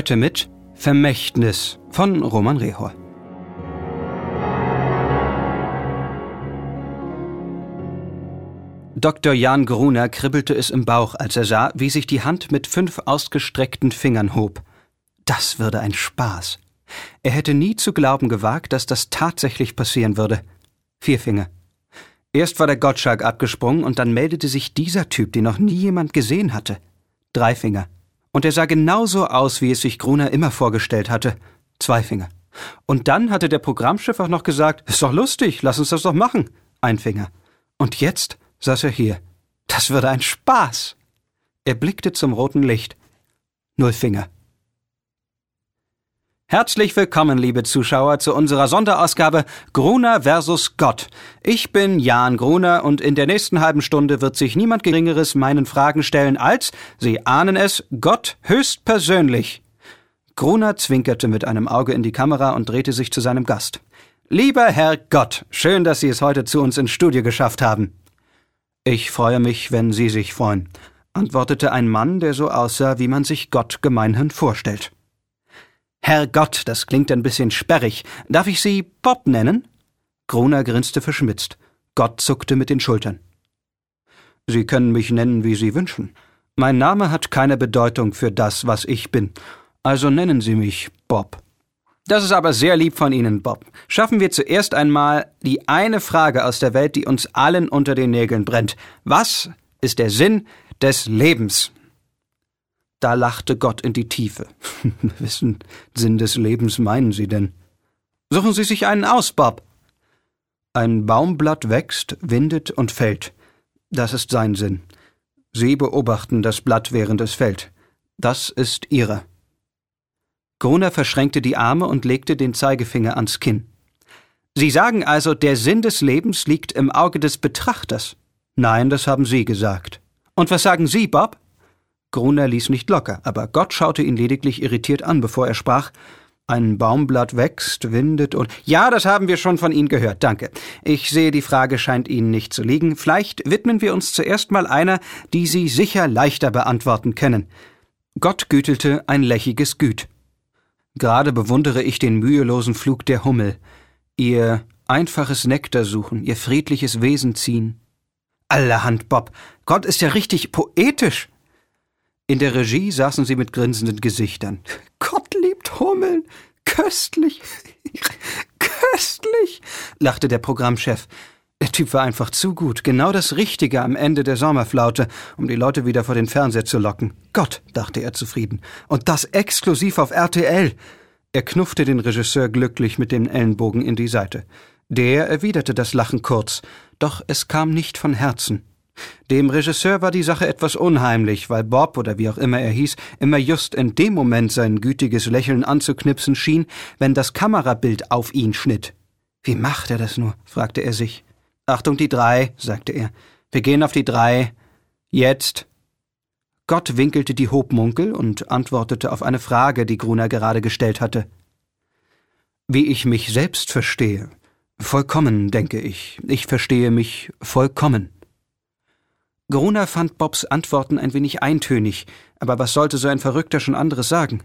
Heute mit Vermächtnis von Roman Rehor. Dr. Jan Gruner kribbelte es im Bauch, als er sah, wie sich die Hand mit fünf ausgestreckten Fingern hob. Das würde ein Spaß. Er hätte nie zu glauben gewagt, dass das tatsächlich passieren würde. Vier Finger. Erst war der Gottschalk abgesprungen und dann meldete sich dieser Typ, den noch nie jemand gesehen hatte. Drei Finger. Und er sah genauso aus, wie es sich Gruner immer vorgestellt hatte. Zwei Finger. Und dann hatte der Programmchef auch noch gesagt, ist doch lustig, lass uns das doch machen. Ein Finger. Und jetzt saß er hier. Das würde ein Spaß. Er blickte zum roten Licht. Null Finger. Herzlich willkommen, liebe Zuschauer, zu unserer Sonderausgabe Gruner versus Gott. Ich bin Jan Gruner und in der nächsten halben Stunde wird sich niemand Geringeres meinen Fragen stellen als, Sie ahnen es, Gott höchstpersönlich. Gruner zwinkerte mit einem Auge in die Kamera und drehte sich zu seinem Gast. Lieber Herr Gott, schön, dass Sie es heute zu uns ins Studio geschafft haben. Ich freue mich, wenn Sie sich freuen, antwortete ein Mann, der so aussah, wie man sich Gott gemeinhin vorstellt. Herr Gott, das klingt ein bisschen sperrig. Darf ich Sie Bob nennen? Gruner grinste verschmitzt. Gott zuckte mit den Schultern. Sie können mich nennen, wie Sie wünschen. Mein Name hat keine Bedeutung für das, was ich bin. Also nennen Sie mich Bob. Das ist aber sehr lieb von Ihnen, Bob. Schaffen wir zuerst einmal die eine Frage aus der Welt, die uns allen unter den Nägeln brennt. Was ist der Sinn des Lebens? Da lachte Gott in die Tiefe. Wessen Sinn des Lebens meinen Sie denn? Suchen Sie sich einen aus, Bob. Ein Baumblatt wächst, windet und fällt. Das ist sein Sinn. Sie beobachten das Blatt, während es fällt. Das ist Ihre. Gruner verschränkte die Arme und legte den Zeigefinger ans Kinn. Sie sagen also, der Sinn des Lebens liegt im Auge des Betrachters? Nein, das haben Sie gesagt. Und was sagen Sie, Bob? Gruner ließ nicht locker, aber Gott schaute ihn lediglich irritiert an, bevor er sprach. Ein Baumblatt wächst, windet und. Ja, das haben wir schon von Ihnen gehört, danke. Ich sehe, die Frage scheint Ihnen nicht zu liegen. Vielleicht widmen wir uns zuerst mal einer, die Sie sicher leichter beantworten können. Gott gütelte ein lächiges Güt. Gerade bewundere ich den mühelosen Flug der Hummel, ihr einfaches Nektar suchen, ihr friedliches Wesen ziehen. Allerhand, Bob. Gott ist ja richtig poetisch. In der Regie saßen sie mit grinsenden Gesichtern. Gott liebt Hummeln. Köstlich. Köstlich, lachte der Programmchef. Der Typ war einfach zu gut, genau das Richtige am Ende der Sommerflaute, um die Leute wieder vor den Fernseher zu locken. Gott, dachte er zufrieden. Und das exklusiv auf RTL. Er knuffte den Regisseur glücklich mit dem Ellenbogen in die Seite. Der erwiderte das Lachen kurz, doch es kam nicht von Herzen. Dem Regisseur war die Sache etwas unheimlich, weil Bob oder wie auch immer er hieß, immer just in dem Moment sein gütiges Lächeln anzuknipsen schien, wenn das Kamerabild auf ihn schnitt. Wie macht er das nur? fragte er sich. Achtung, die drei, sagte er. Wir gehen auf die drei. Jetzt. Gott winkelte die Hobmunkel und antwortete auf eine Frage, die Gruner gerade gestellt hatte. Wie ich mich selbst verstehe. Vollkommen, denke ich. Ich verstehe mich vollkommen. Gruner fand Bobs Antworten ein wenig eintönig, aber was sollte so ein Verrückter schon anderes sagen?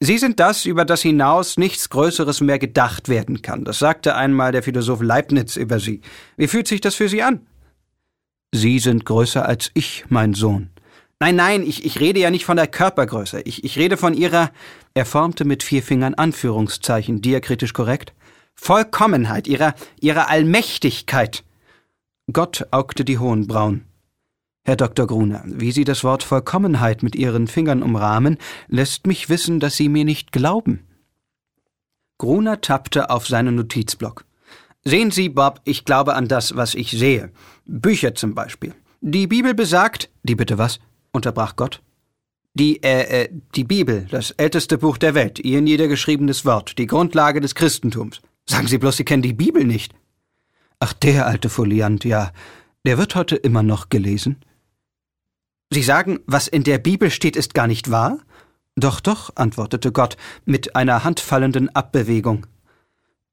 Sie sind das, über das hinaus nichts Größeres mehr gedacht werden kann. Das sagte einmal der Philosoph Leibniz über Sie. Wie fühlt sich das für Sie an? Sie sind größer als ich, mein Sohn. Nein, nein, ich, ich rede ja nicht von der Körpergröße. Ich, ich rede von Ihrer. Er formte mit vier Fingern Anführungszeichen, diakritisch korrekt. Vollkommenheit, Ihrer, Ihrer Allmächtigkeit. Gott augte die hohen Brauen. Herr Dr. Gruner, wie Sie das Wort Vollkommenheit mit Ihren Fingern umrahmen, lässt mich wissen, dass Sie mir nicht glauben. Gruner tappte auf seinen Notizblock. Sehen Sie, Bob, ich glaube an das, was ich sehe. Bücher zum Beispiel. Die Bibel besagt. Die bitte was? unterbrach Gott. Die, äh, äh, die Bibel, das älteste Buch der Welt, Ihr niedergeschriebenes Wort, die Grundlage des Christentums. Sagen Sie bloß, Sie kennen die Bibel nicht. Ach, der alte Foliant, ja. Der wird heute immer noch gelesen. Sie sagen, was in der Bibel steht, ist gar nicht wahr? Doch, doch, antwortete Gott mit einer handfallenden Abbewegung.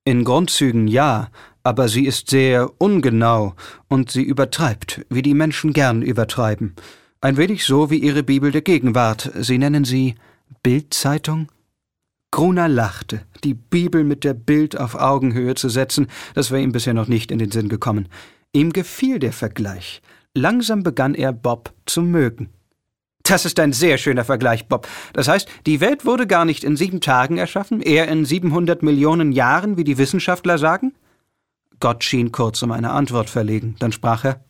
In Grundzügen ja, aber sie ist sehr ungenau und sie übertreibt, wie die Menschen gern übertreiben. Ein wenig so wie ihre Bibel der Gegenwart. Sie nennen sie Bildzeitung? Gruner lachte. Die Bibel mit der Bild auf Augenhöhe zu setzen, das war ihm bisher noch nicht in den Sinn gekommen. Ihm gefiel der Vergleich. Langsam begann er Bob zu mögen. Das ist ein sehr schöner Vergleich, Bob. Das heißt, die Welt wurde gar nicht in sieben Tagen erschaffen, eher in 700 Millionen Jahren, wie die Wissenschaftler sagen? Gott schien kurz um eine Antwort verlegen. Dann sprach er: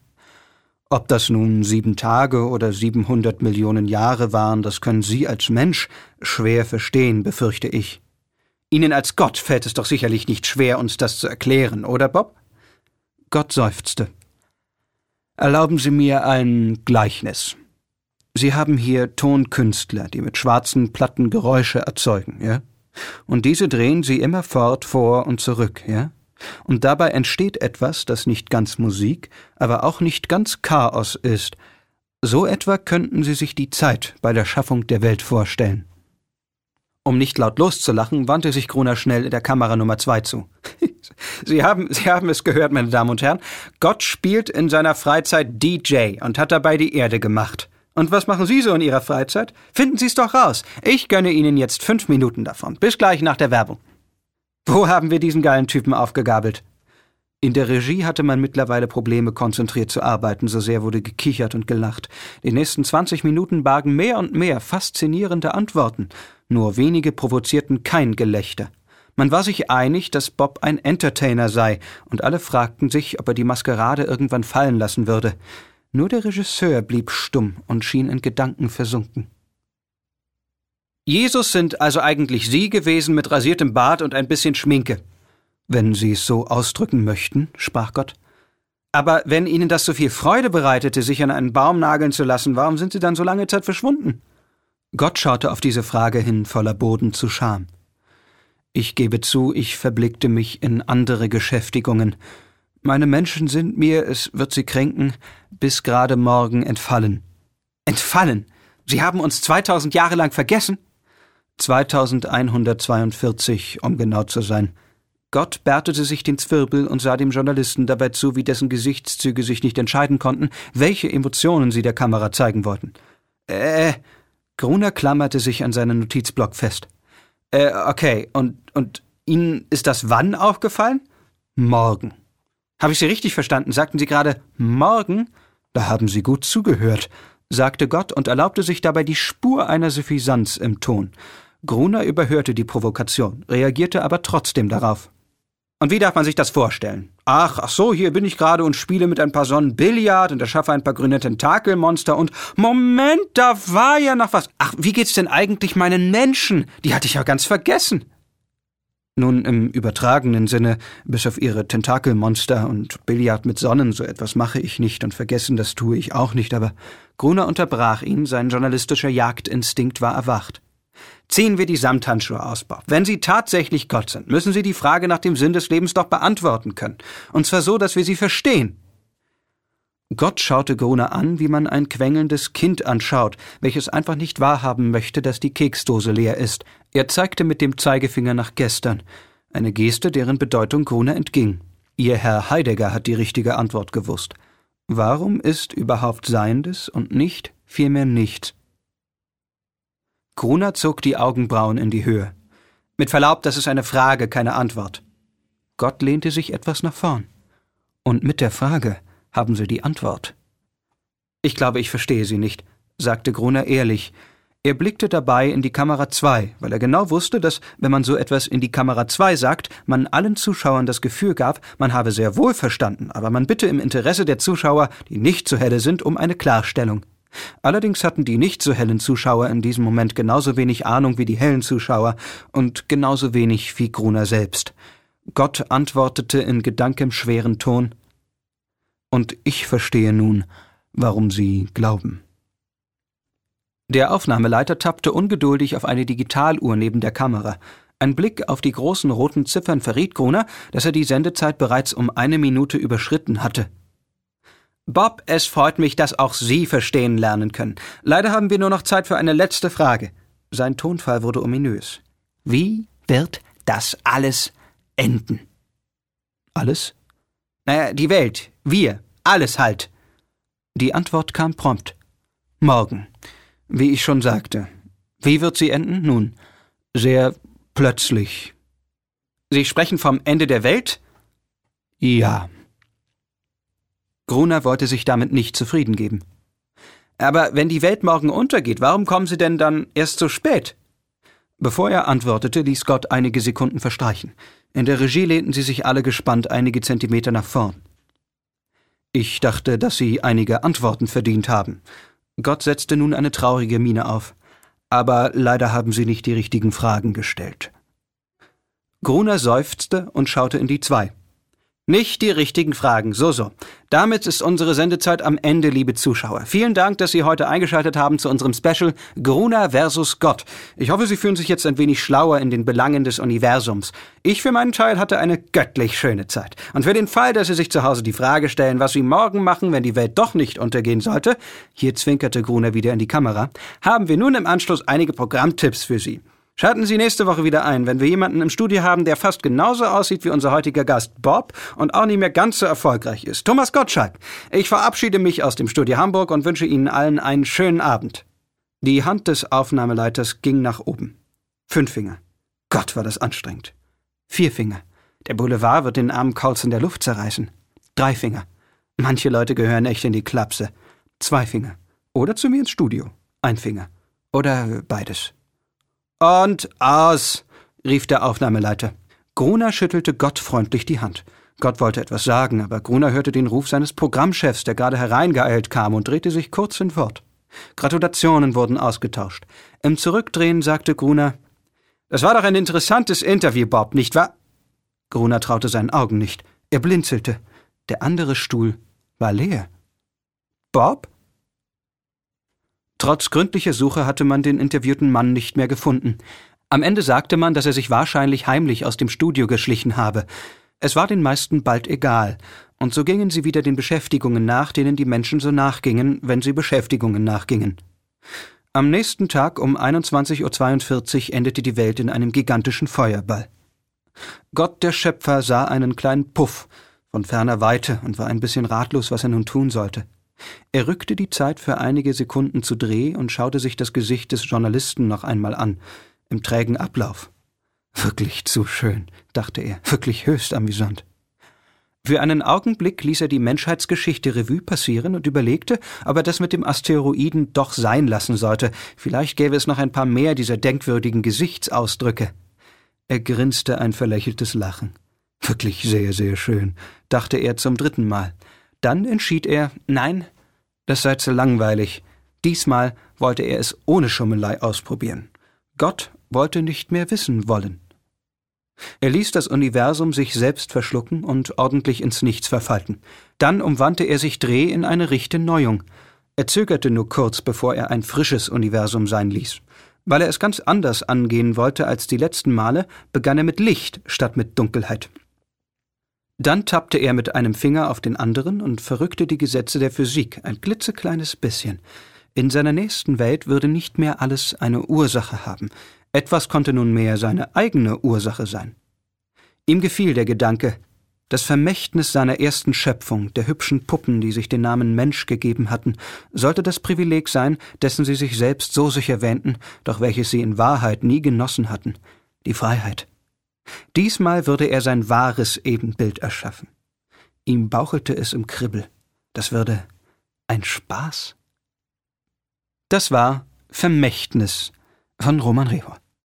Ob das nun sieben Tage oder 700 Millionen Jahre waren, das können Sie als Mensch schwer verstehen, befürchte ich. Ihnen als Gott fällt es doch sicherlich nicht schwer, uns das zu erklären, oder Bob? Gott seufzte. Erlauben Sie mir ein Gleichnis. Sie haben hier Tonkünstler, die mit schwarzen Platten Geräusche erzeugen, ja? Und diese drehen Sie immerfort vor und zurück, ja? Und dabei entsteht etwas, das nicht ganz Musik, aber auch nicht ganz Chaos ist. So etwa könnten Sie sich die Zeit bei der Schaffung der Welt vorstellen. Um nicht laut loszulachen, wandte sich Gruner schnell der Kamera Nummer zwei zu. Sie haben, Sie haben es gehört, meine Damen und Herren. Gott spielt in seiner Freizeit DJ und hat dabei die Erde gemacht. Und was machen Sie so in Ihrer Freizeit? Finden Sie es doch raus. Ich gönne Ihnen jetzt fünf Minuten davon. Bis gleich nach der Werbung. Wo haben wir diesen geilen Typen aufgegabelt? In der Regie hatte man mittlerweile Probleme, konzentriert zu arbeiten, so sehr wurde gekichert und gelacht. Die nächsten 20 Minuten bargen mehr und mehr faszinierende Antworten, nur wenige provozierten kein Gelächter. Man war sich einig, dass Bob ein Entertainer sei, und alle fragten sich, ob er die Maskerade irgendwann fallen lassen würde. Nur der Regisseur blieb stumm und schien in Gedanken versunken. Jesus sind also eigentlich Sie gewesen mit rasiertem Bart und ein bisschen Schminke. Wenn Sie es so ausdrücken möchten, sprach Gott. Aber wenn Ihnen das so viel Freude bereitete, sich an einen Baum nageln zu lassen, warum sind Sie dann so lange Zeit verschwunden? Gott schaute auf diese Frage hin voller Boden zu Scham. Ich gebe zu, ich verblickte mich in andere Geschäftigungen. Meine Menschen sind mir, es wird sie kränken, bis gerade morgen entfallen. Entfallen? Sie haben uns 2000 Jahre lang vergessen? 2142, um genau zu sein. Gott bärtete sich den Zwirbel und sah dem Journalisten dabei zu, wie dessen Gesichtszüge sich nicht entscheiden konnten, welche Emotionen sie der Kamera zeigen wollten. Äh, Gruner klammerte sich an seinen Notizblock fest. Äh, okay, und, und Ihnen ist das wann aufgefallen? Morgen. Habe ich Sie richtig verstanden? Sagten Sie gerade morgen? Da haben Sie gut zugehört, sagte Gott und erlaubte sich dabei die Spur einer Suffisanz im Ton. Gruner überhörte die Provokation, reagierte aber trotzdem darauf. Und wie darf man sich das vorstellen? Ach, ach so, hier bin ich gerade und spiele mit ein paar Sonnen Billard und erschaffe ein paar grüne Tentakelmonster und Moment, da war ja noch was. Ach, wie geht's denn eigentlich meinen Menschen? Die hatte ich ja ganz vergessen. Nun, im übertragenen Sinne, bis auf ihre Tentakelmonster und Billard mit Sonnen, so etwas mache ich nicht und vergessen, das tue ich auch nicht, aber Gruner unterbrach ihn, sein journalistischer Jagdinstinkt war erwacht. Ziehen wir die Samthandschuhe aus, Bob. Wenn Sie tatsächlich Gott sind, müssen Sie die Frage nach dem Sinn des Lebens doch beantworten können. Und zwar so, dass wir sie verstehen. Gott schaute Gruner an, wie man ein quengelndes Kind anschaut, welches einfach nicht wahrhaben möchte, dass die Keksdose leer ist. Er zeigte mit dem Zeigefinger nach gestern. Eine Geste, deren Bedeutung Gruner entging. Ihr Herr Heidegger hat die richtige Antwort gewusst. Warum ist überhaupt Seiendes und nicht vielmehr nichts? Gruner zog die Augenbrauen in die Höhe. Mit Verlaub, das ist eine Frage, keine Antwort. Gott lehnte sich etwas nach vorn. Und mit der Frage haben Sie die Antwort. Ich glaube, ich verstehe Sie nicht, sagte Gruner ehrlich. Er blickte dabei in die Kamera 2, weil er genau wusste, dass, wenn man so etwas in die Kamera 2 sagt, man allen Zuschauern das Gefühl gab, man habe sehr wohl verstanden, aber man bitte im Interesse der Zuschauer, die nicht so helle sind, um eine Klarstellung. Allerdings hatten die nicht so hellen Zuschauer in diesem Moment genauso wenig Ahnung wie die hellen Zuschauer und genauso wenig wie Gruner selbst. Gott antwortete in gedankenschweren Ton Und ich verstehe nun, warum Sie glauben. Der Aufnahmeleiter tappte ungeduldig auf eine Digitaluhr neben der Kamera. Ein Blick auf die großen roten Ziffern verriet Gruner, dass er die Sendezeit bereits um eine Minute überschritten hatte. Bob, es freut mich, dass auch Sie verstehen lernen können. Leider haben wir nur noch Zeit für eine letzte Frage. Sein Tonfall wurde ominös. Wie wird das alles enden? Alles? Naja, die Welt, wir, alles halt. Die Antwort kam prompt. Morgen. Wie ich schon sagte. Wie wird sie enden? Nun, sehr plötzlich. Sie sprechen vom Ende der Welt? Ja. Gruner wollte sich damit nicht zufrieden geben. Aber wenn die Welt morgen untergeht, warum kommen Sie denn dann erst so spät? Bevor er antwortete, ließ Gott einige Sekunden verstreichen. In der Regie lehnten sie sich alle gespannt einige Zentimeter nach vorn. Ich dachte, dass Sie einige Antworten verdient haben. Gott setzte nun eine traurige Miene auf. Aber leider haben Sie nicht die richtigen Fragen gestellt. Gruner seufzte und schaute in die zwei. Nicht die richtigen Fragen. So, so. Damit ist unsere Sendezeit am Ende, liebe Zuschauer. Vielen Dank, dass Sie heute eingeschaltet haben zu unserem Special Gruner versus Gott. Ich hoffe, Sie fühlen sich jetzt ein wenig schlauer in den Belangen des Universums. Ich für meinen Teil hatte eine göttlich schöne Zeit. Und für den Fall, dass Sie sich zu Hause die Frage stellen, was Sie morgen machen, wenn die Welt doch nicht untergehen sollte, hier zwinkerte Gruner wieder in die Kamera, haben wir nun im Anschluss einige Programmtipps für Sie. Schalten Sie nächste Woche wieder ein, wenn wir jemanden im Studio haben, der fast genauso aussieht wie unser heutiger Gast Bob und auch nicht mehr ganz so erfolgreich ist. Thomas Gottschalk. Ich verabschiede mich aus dem Studio Hamburg und wünsche Ihnen allen einen schönen Abend. Die Hand des Aufnahmeleiters ging nach oben. Fünf Finger. Gott, war das anstrengend. Vier Finger. Der Boulevard wird den armen Kauz in der Luft zerreißen. Drei Finger. Manche Leute gehören echt in die Klapse. Zwei Finger. Oder zu mir ins Studio. Ein Finger. Oder beides. Und aus, rief der Aufnahmeleiter. Gruner schüttelte Gott freundlich die Hand. Gott wollte etwas sagen, aber Gruner hörte den Ruf seines Programmchefs, der gerade hereingeeilt kam, und drehte sich kurz hinfort. Gratulationen wurden ausgetauscht. Im Zurückdrehen sagte Gruner, Das war doch ein interessantes Interview, Bob, nicht wahr? Gruner traute seinen Augen nicht. Er blinzelte. Der andere Stuhl war leer. Bob? Trotz gründlicher Suche hatte man den interviewten Mann nicht mehr gefunden. Am Ende sagte man, dass er sich wahrscheinlich heimlich aus dem Studio geschlichen habe. Es war den meisten bald egal, und so gingen sie wieder den Beschäftigungen nach, denen die Menschen so nachgingen, wenn sie Beschäftigungen nachgingen. Am nächsten Tag um 21.42 Uhr endete die Welt in einem gigantischen Feuerball. Gott der Schöpfer sah einen kleinen Puff von ferner Weite und war ein bisschen ratlos, was er nun tun sollte. Er rückte die Zeit für einige Sekunden zu Dreh und schaute sich das Gesicht des Journalisten noch einmal an, im trägen Ablauf. Wirklich zu schön, dachte er, wirklich höchst amüsant. Für einen Augenblick ließ er die Menschheitsgeschichte Revue passieren und überlegte, ob er das mit dem Asteroiden doch sein lassen sollte. Vielleicht gäbe es noch ein paar mehr dieser denkwürdigen Gesichtsausdrücke. Er grinste ein verlächeltes Lachen. Wirklich sehr, sehr schön, dachte er zum dritten Mal. Dann entschied er, nein, das sei zu langweilig. Diesmal wollte er es ohne Schummelei ausprobieren. Gott wollte nicht mehr wissen wollen. Er ließ das Universum sich selbst verschlucken und ordentlich ins Nichts verfalten. Dann umwandte er sich Dreh in eine richte Neuung. Er zögerte nur kurz, bevor er ein frisches Universum sein ließ. Weil er es ganz anders angehen wollte als die letzten Male, begann er mit Licht statt mit Dunkelheit. Dann tappte er mit einem Finger auf den anderen und verrückte die Gesetze der Physik ein klitzekleines bisschen. In seiner nächsten Welt würde nicht mehr alles eine Ursache haben. Etwas konnte nunmehr seine eigene Ursache sein. Ihm gefiel der Gedanke, das Vermächtnis seiner ersten Schöpfung, der hübschen Puppen, die sich den Namen Mensch gegeben hatten, sollte das Privileg sein, dessen sie sich selbst so sicher wähnten, doch welches sie in Wahrheit nie genossen hatten, die Freiheit. Diesmal würde er sein wahres Ebenbild erschaffen. Ihm bauchelte es im Kribbel. Das würde ein Spaß. Das war Vermächtnis von Roman Rehor.